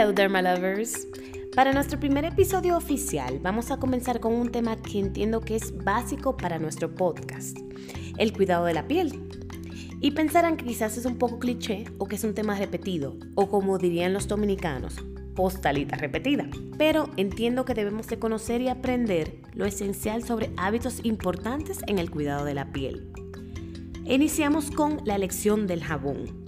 Hello Derma Lovers. Para nuestro primer episodio oficial vamos a comenzar con un tema que entiendo que es básico para nuestro podcast, el cuidado de la piel. Y pensarán que quizás es un poco cliché o que es un tema repetido, o como dirían los dominicanos, postalita repetida. Pero entiendo que debemos de conocer y aprender lo esencial sobre hábitos importantes en el cuidado de la piel. Iniciamos con la elección del jabón.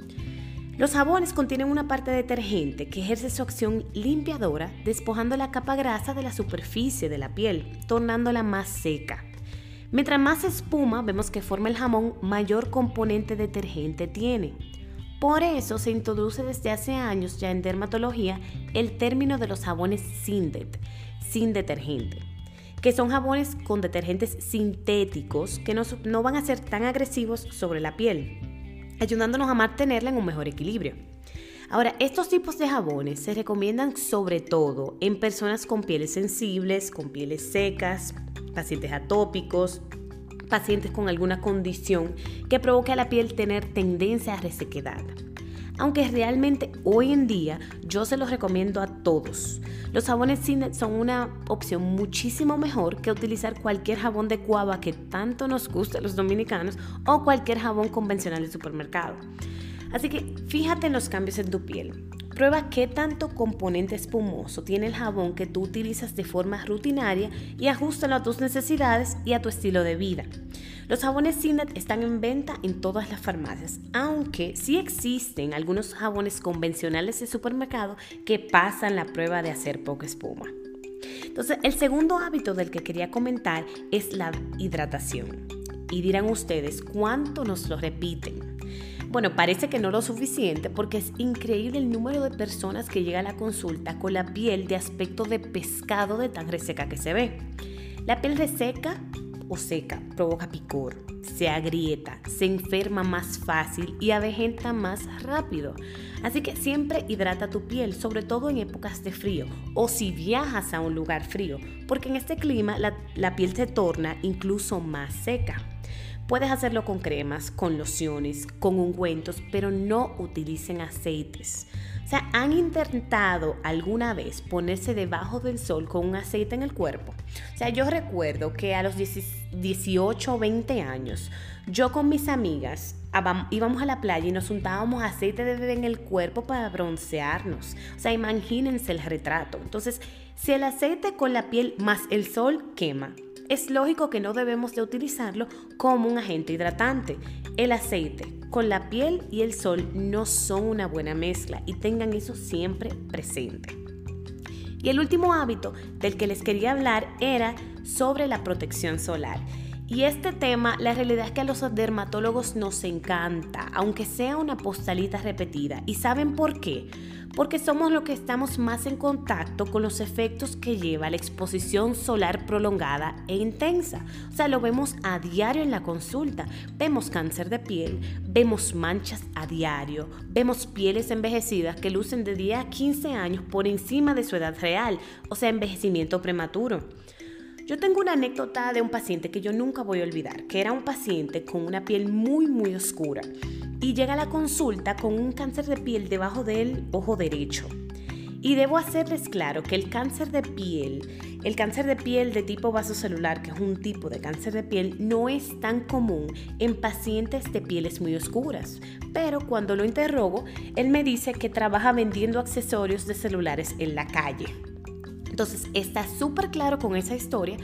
Los jabones contienen una parte detergente que ejerce su acción limpiadora, despojando la capa grasa de la superficie de la piel, tornándola más seca. Mientras más espuma vemos que forma el jamón, mayor componente detergente tiene. Por eso se introduce desde hace años ya en dermatología el término de los jabones Sindet, sin detergente, que son jabones con detergentes sintéticos que no, no van a ser tan agresivos sobre la piel ayudándonos a mantenerla en un mejor equilibrio. Ahora, estos tipos de jabones se recomiendan sobre todo en personas con pieles sensibles, con pieles secas, pacientes atópicos, pacientes con alguna condición que provoque a la piel tener tendencia a resequedad aunque realmente hoy en día yo se los recomiendo a todos. Los jabones Cinet son una opción muchísimo mejor que utilizar cualquier jabón de cuava que tanto nos gusta a los dominicanos o cualquier jabón convencional de supermercado. Así que fíjate en los cambios en tu piel. Prueba qué tanto componente espumoso tiene el jabón que tú utilizas de forma rutinaria y ajustalo a tus necesidades y a tu estilo de vida. Los jabones Cinet están en venta en todas las farmacias, aunque sí existen algunos jabones convencionales de supermercado que pasan la prueba de hacer poca espuma. Entonces, el segundo hábito del que quería comentar es la hidratación. Y dirán ustedes, ¿cuánto nos lo repiten? Bueno, parece que no lo suficiente porque es increíble el número de personas que llega a la consulta con la piel de aspecto de pescado de tan reseca que se ve. La piel reseca o seca provoca picor, se agrieta, se enferma más fácil y avejenta más rápido. Así que siempre hidrata tu piel, sobre todo en épocas de frío o si viajas a un lugar frío, porque en este clima la, la piel se torna incluso más seca. Puedes hacerlo con cremas, con lociones, con ungüentos, pero no utilicen aceites. O sea, ¿han intentado alguna vez ponerse debajo del sol con un aceite en el cuerpo? O sea, yo recuerdo que a los 18 o 20 años, yo con mis amigas íbamos a la playa y nos untábamos aceite de bebé en el cuerpo para broncearnos. O sea, imagínense el retrato. Entonces, si el aceite con la piel más el sol quema, es lógico que no debemos de utilizarlo como un agente hidratante. El aceite con la piel y el sol no son una buena mezcla y tengan eso siempre presente. Y el último hábito del que les quería hablar era sobre la protección solar. Y este tema, la realidad es que a los dermatólogos nos encanta, aunque sea una postalita repetida. ¿Y saben por qué? Porque somos los que estamos más en contacto con los efectos que lleva la exposición solar prolongada e intensa. O sea, lo vemos a diario en la consulta. Vemos cáncer de piel, vemos manchas a diario, vemos pieles envejecidas que lucen de 10 a 15 años por encima de su edad real, o sea, envejecimiento prematuro. Yo tengo una anécdota de un paciente que yo nunca voy a olvidar, que era un paciente con una piel muy muy oscura y llega a la consulta con un cáncer de piel debajo del ojo derecho. Y debo hacerles claro que el cáncer de piel, el cáncer de piel de tipo vasocelular, que es un tipo de cáncer de piel, no es tan común en pacientes de pieles muy oscuras. Pero cuando lo interrogo, él me dice que trabaja vendiendo accesorios de celulares en la calle. Entonces está súper claro con esa historia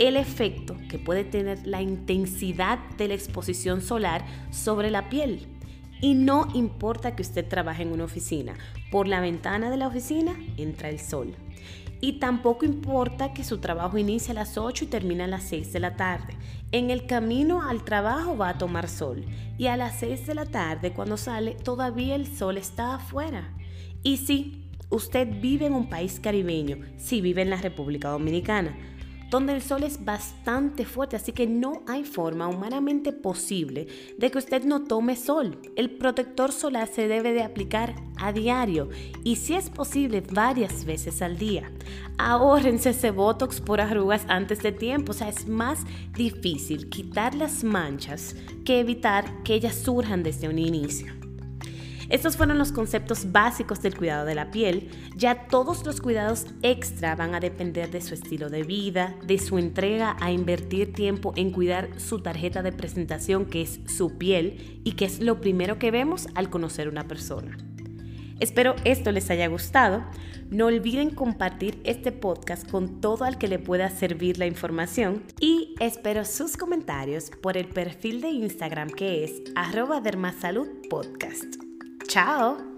el efecto que puede tener la intensidad de la exposición solar sobre la piel. Y no importa que usted trabaje en una oficina, por la ventana de la oficina entra el sol. Y tampoco importa que su trabajo inicie a las 8 y termine a las 6 de la tarde. En el camino al trabajo va a tomar sol. Y a las 6 de la tarde, cuando sale, todavía el sol está afuera. Y sí, usted vive en un país caribeño, si vive en la República Dominicana, donde el sol es bastante fuerte, así que no hay forma humanamente posible de que usted no tome sol. El protector solar se debe de aplicar a diario y si es posible varias veces al día. Ahórrense ese botox por arrugas antes de tiempo, o sea, es más difícil quitar las manchas que evitar que ellas surjan desde un inicio. Estos fueron los conceptos básicos del cuidado de la piel. Ya todos los cuidados extra van a depender de su estilo de vida, de su entrega a invertir tiempo en cuidar su tarjeta de presentación que es su piel y que es lo primero que vemos al conocer una persona. Espero esto les haya gustado. No olviden compartir este podcast con todo al que le pueda servir la información y espero sus comentarios por el perfil de Instagram que es arroba dermasaludpodcast. Ciao!